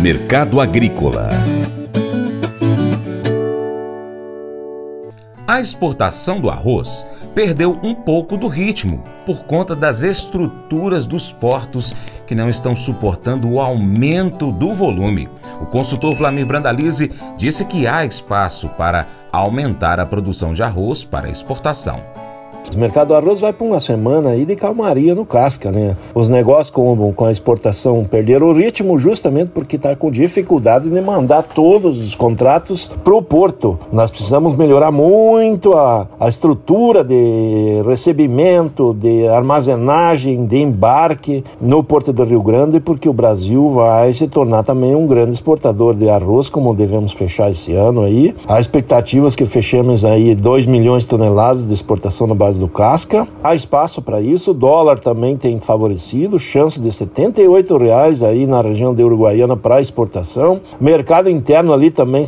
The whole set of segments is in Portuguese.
Mercado Agrícola A exportação do arroz perdeu um pouco do ritmo por conta das estruturas dos portos que não estão suportando o aumento do volume. O consultor Vlamir Brandalize disse que há espaço para aumentar a produção de arroz para exportação. O mercado do arroz vai para uma semana aí de calmaria no casca, né? Os negócios com, com a exportação perderam o ritmo justamente porque está com dificuldade de mandar todos os contratos para o porto. Nós precisamos melhorar muito a, a estrutura de recebimento, de armazenagem, de embarque no Porto do Rio Grande, porque o Brasil vai se tornar também um grande exportador de arroz, como devemos fechar esse ano aí. Há expectativas que fechemos aí 2 milhões de toneladas de exportação na base do casca. Há espaço para isso. O dólar também tem favorecido, chance de R$ reais aí na região de Uruguaiana para exportação. Mercado interno ali também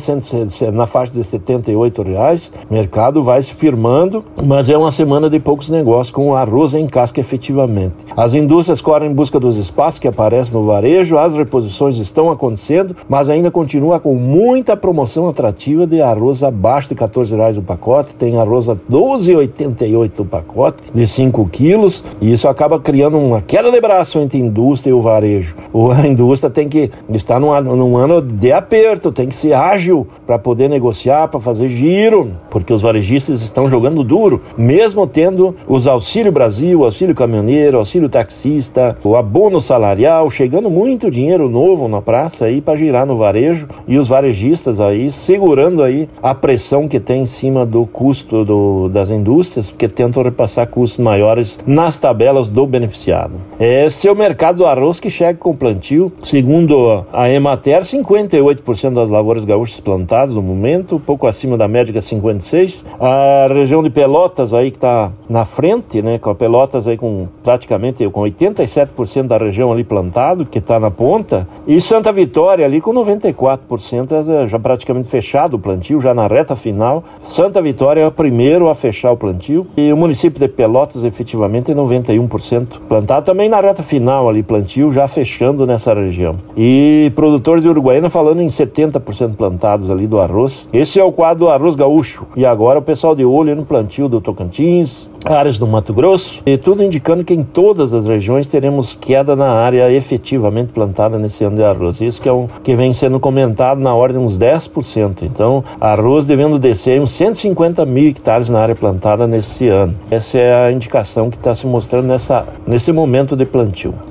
na faixa de R$ reais. Mercado vai se firmando, mas é uma semana de poucos negócios com arroz em casca efetivamente. As indústrias correm em busca dos espaços que aparecem no varejo, as reposições estão acontecendo, mas ainda continua com muita promoção atrativa de arroz abaixo de 14 reais o pacote. Tem arroz a 12,88 o pacote de 5 quilos e isso acaba criando uma queda de braço entre a indústria e o varejo. A indústria tem que estar num, num ano de aperto, tem que ser ágil para poder negociar, para fazer giro, porque os varejistas estão jogando duro, mesmo tendo os Auxílio Brasil, Auxílio Caminhoneiro, Auxílio Taxista, o abono salarial, chegando muito dinheiro novo na praça aí para girar no varejo e os varejistas aí segurando aí a pressão que tem em cima do custo do, das indústrias, porque tendo tentam repassar custos maiores nas tabelas do beneficiado. Esse é o mercado do arroz que chega com plantio. Segundo a Emater, 58% das lavouras gaúchas plantadas no momento, pouco acima da média que é 56. A região de Pelotas aí que está na frente, né, com a Pelotas aí com praticamente com 87% da região ali plantado, que está na ponta, e Santa Vitória ali com 94% é já praticamente fechado o plantio, já na reta final. Santa Vitória é o primeiro a fechar o plantio e o município de Pelotas efetivamente é 91% plantado, também na reta final ali, plantio já fechando nessa região. E produtores de Uruguaiana falando em 70% plantados ali do arroz. Esse é o quadro do arroz gaúcho. E agora o pessoal de olho no plantio do Tocantins, áreas do Mato Grosso, e tudo indicando que em todas as regiões teremos queda na área efetivamente plantada nesse ano de arroz. Isso que é um que vem sendo comentado na ordem de uns 10%. Então, arroz devendo descer uns 150 mil hectares na área plantada nesse ano. Essa é a indicação que está se mostrando nessa, nesse momento de plantio.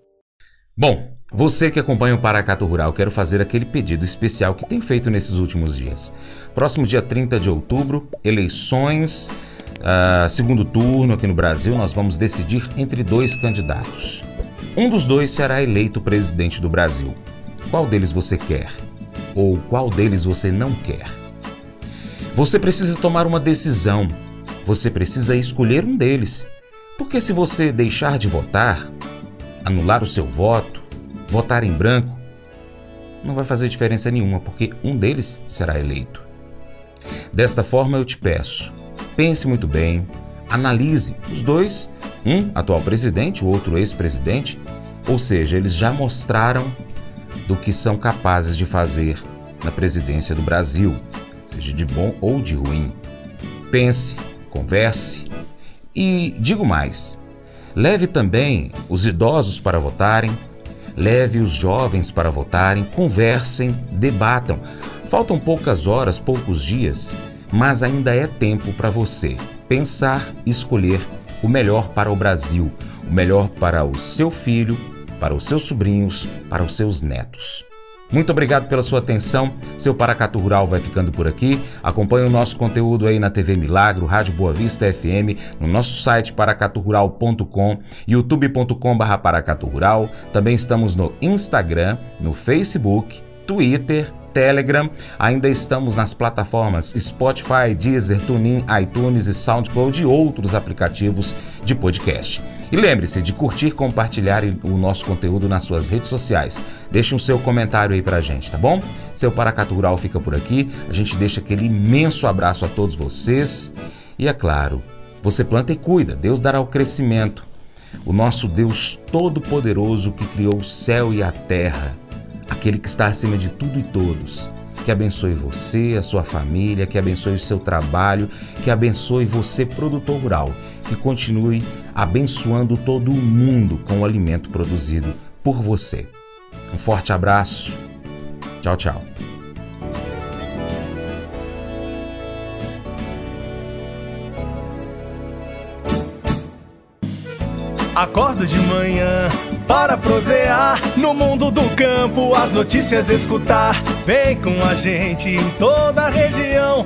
bom, você que acompanha o Paracato Rural, quero fazer aquele pedido especial que tem feito nesses últimos dias. Próximo dia 30 de outubro, eleições, uh, segundo turno aqui no Brasil, nós vamos decidir entre dois candidatos. Um dos dois será eleito presidente do Brasil. Qual deles você quer? Ou qual deles você não quer? Você precisa tomar uma decisão. Você precisa escolher um deles. Porque se você deixar de votar, anular o seu voto, votar em branco, não vai fazer diferença nenhuma, porque um deles será eleito. Desta forma, eu te peço, pense muito bem, analise os dois, um atual presidente, o outro ex-presidente, ou seja, eles já mostraram do que são capazes de fazer na presidência do Brasil, seja de bom ou de ruim. Pense, converse e digo mais: leve também os idosos para votarem Leve os jovens para votarem, conversem, debatam. Faltam poucas horas, poucos dias, mas ainda é tempo para você pensar e escolher o melhor para o Brasil, o melhor para o seu filho, para os seus sobrinhos, para os seus netos. Muito obrigado pela sua atenção. Seu Paracatu Rural vai ficando por aqui. Acompanhe o nosso conteúdo aí na TV Milagro, Rádio Boa Vista FM, no nosso site paracaturural.com, youtube.com.br paracaturural. Também estamos no Instagram, no Facebook, Twitter, Telegram. Ainda estamos nas plataformas Spotify, Deezer, TuneIn, iTunes e SoundCloud e outros aplicativos de podcast. E lembre-se de curtir, compartilhar o nosso conteúdo nas suas redes sociais. Deixe um seu comentário aí pra gente, tá bom? Seu Paracatu Rural fica por aqui. A gente deixa aquele imenso abraço a todos vocês. E é claro, você planta e cuida, Deus dará o crescimento. O nosso Deus Todo-Poderoso que criou o céu e a terra, aquele que está acima de tudo e todos, que abençoe você, a sua família, que abençoe o seu trabalho, que abençoe você, produtor rural, que continue abençoando todo o mundo com o alimento produzido por você. Um forte abraço. Tchau, tchau. Acordo de manhã para prosear no mundo do campo, as notícias escutar. Vem com a gente em toda a região